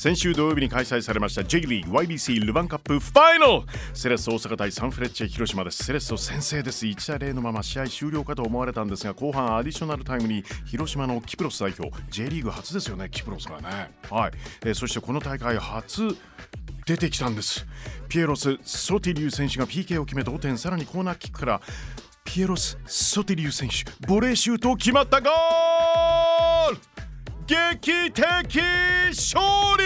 先週土曜日に開催されました J リーグ YBC ルヴァンカップファイナルセレッソ大阪対サンフレッチェ広島です。セレッソ先制です。1対0のまま試合終了かと思われたんですが後半アディショナルタイムに広島のキプロス代表。J リーグ初ですよねキプロスがね。はい、えー、そしてこの大会初出てきたんです。ピエロス・ソティリュー選手が PK を決め同点。さらにコーナーキックからピエロス・ソティリュー選手ボレーシュート決まったゴール！劇的勝利！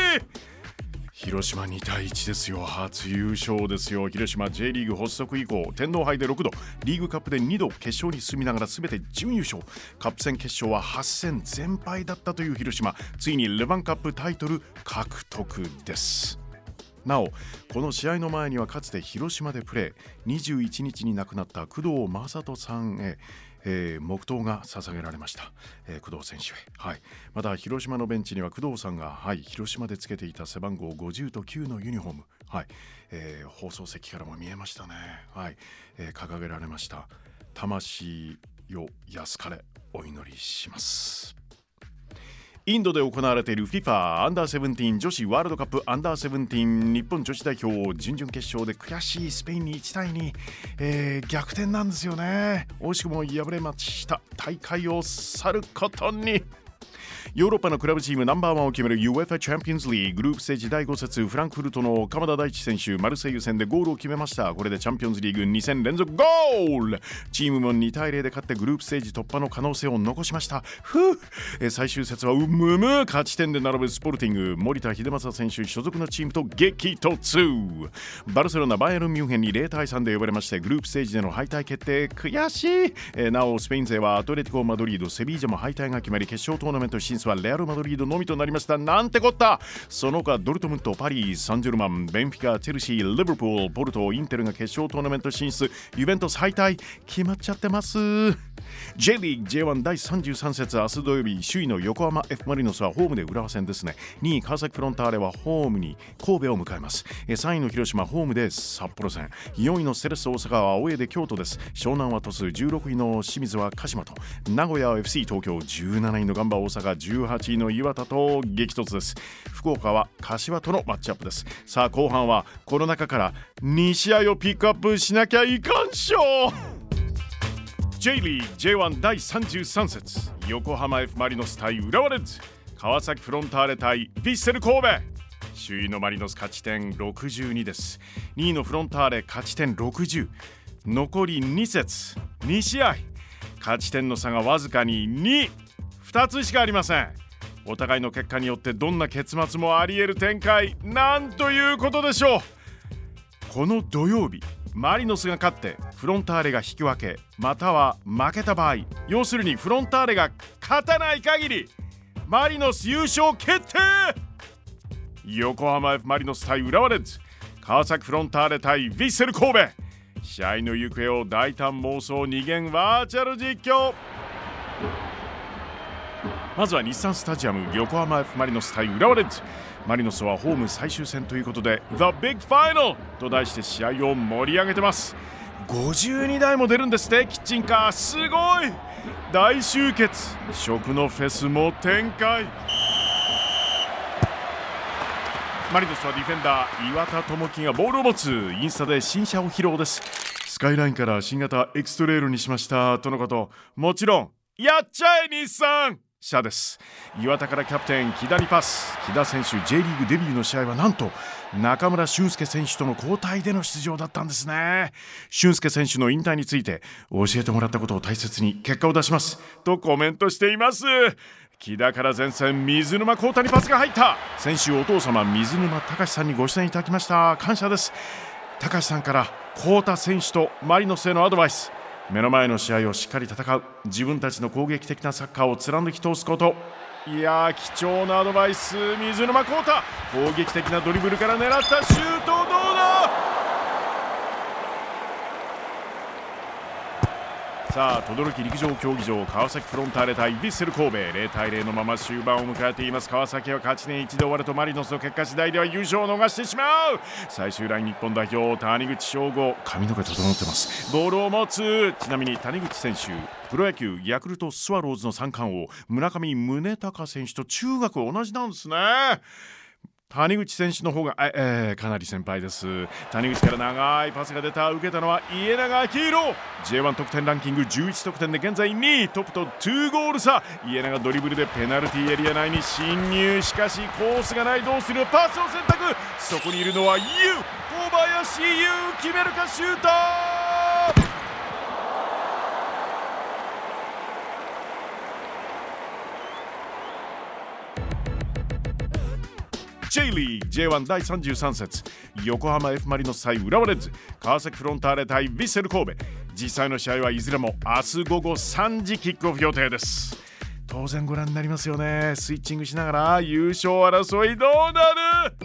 広島2対1ですよ。初優勝ですよ。広島 J リーグ発足以降天皇杯で6度リーグカップで2度決勝に進みながら全て準優勝。カップ戦決勝は8戦全敗だったという広島。ついにレバンカップタイトル獲得です。なおこの試合の前にはかつて広島でプレー。21日に亡くなった工藤正人さんへえー、黙祷が捧げられました、えー、工藤選手へ、はい、また広島のベンチには工藤さんが、はい、広島でつけていた背番号50と9のユニフォーム、はい。えー、放送席からも見えましたね、はい。えー、掲げられました。魂よ安かれお祈りします。インドで行われている FIFA アンダーセブンティーン女子ワールドカップアンダーセブンティーン日本女子代表準々決勝で悔しいスペインに1対2、えー、逆転なんですよね。惜しくも敗れました。大会を去ることに。ヨーロッパのクラブチームナンバーワンを決める UFA チャンピオンズリーグループステージ第5節フランクフルトの鎌田大地選手マルセイユ戦でゴールを決めました。これでチャンピオンズリーグ2戦連続ゴール。チームも2対0で勝ってグループステージ突破の可能性を残しました。ふう。最終節はうむむ。勝ち点で並ぶスポルティング。森田秀政選手所属のチームと激突。バルセロナバイエルンミュンヘンに0対3で呼ばれましてグループステージでの敗退決定。悔しい。えなおスペイン勢はアトレティコ・マドリードセビージャも敗退が決まり決勝トーナメント進出。はレアル・マドリードのみとなりました。なんてこった。その他ドルトムントパリサンジェルマンベンフィカチェルシーリバプールポルトインテルが決勝トーナメント進出。ユベントス敗退決まっちゃってます。J リーグ J1 第33節。明日土曜日首位の横浜 F・ マリノスはホームで浦和戦ですね。2位川崎フロンターレはホームに神戸を迎えます。3位の広島ホームで札幌戦。4位のセレッソ大阪は青江で京都です。湘南は鳥栖。16位の清水は鹿島と。名古屋 FC 東京。17位のガンバ大阪。18位の岩田と激突です。福岡は柏とのマッチアップです。さあ後半はこの中から2試合をピックアップしなきゃいかんしょ。J リー J1 第33節。横浜 F・ マリノス対浦和レッズ。川崎フロンターレ対ヴィッセル神戸。首位のマリノス勝ち点62です。2位のフロンターレ勝ち点60残り2節。2試合。勝ち点の差がわずかに2つしかありません。お互いの結果によってどんな結末もあり得る展開。なんということでしょう。この土曜日マリノスが勝ってフロンターレが引き分け。または負けた場合要するにフロンターレが勝たない限りマリノス優勝決定。横浜 F マリノス対浦和レッズ。川崎フロンターレ対ヴィッセル神戸。試合の行方を大胆妄想二元バーチャル実況。まずは日産スタジアム横浜 F・ マリノス対浦和レッズ。マリノスはホーム最終戦ということで The Big Final と題して試合を盛り上げてます。52台も出るんですってキッチンカー。すごい！大集結。食のフェスも展開。マリノスはディフェンダー岩田智樹がボールを持つ。インスタで新車を披露です。スカイラインから新型エクストレールにしました。とのこと。もちろんやっちゃえ日産！社です。岩田からキャプテン木田にパス。木田選手 J リーグデビューの試合はなんと中村俊輔選手との交代での出場だったんですね。俊輔選手の引退について教えてもらったことを大切に結果を出します。とコメントしています。木田から前線水沼孝太にパスが入った。先週お父様水沼隆さんにご出演いただきました。感謝です。隆さんから孝太選手とマリノスへのアドバイス。目の前の試合をしっかり戦う自分たちの攻撃的なサッカーを貫き通すこと。いや貴重なアドバイス水沼宏太。攻撃的なドリブルから狙ったシュートどうだ？さあ轟陸上競技場川崎フロンターレ対ヴィッセル神戸。0対0のまま終盤を迎えています。川崎は勝ち点1で終わるとマリノスの結果次第では優勝を逃してしまう。最終ライン日本代表谷口翔吾髪の毛整ってます。ボールを持つちなみに谷口選手プロ野球ヤクルトスワローズの三冠王村上宗隆選手と中学同じなんですね。谷口選手の方が、えー、かなり先輩です。谷口から長いパスが出た。受けたのは家永明宏 J1 得点ランキング11得点で現在2位トップと2ゴール差。家永ドリブルでペナルティーエリア内に侵入。しかしコースがない。どうする？パスを選択。そこにいるのはユ小林優決めるかシュート J リーグ J1 第33節。横浜 F・ マリノス対浦和レンズ。川崎フロンターレ対ヴィッセル神戸。実際の試合はいずれも明日午後3時キックオフ予定です。当然ご覧になりますよね。スイッチングしながら優勝争いどうなる？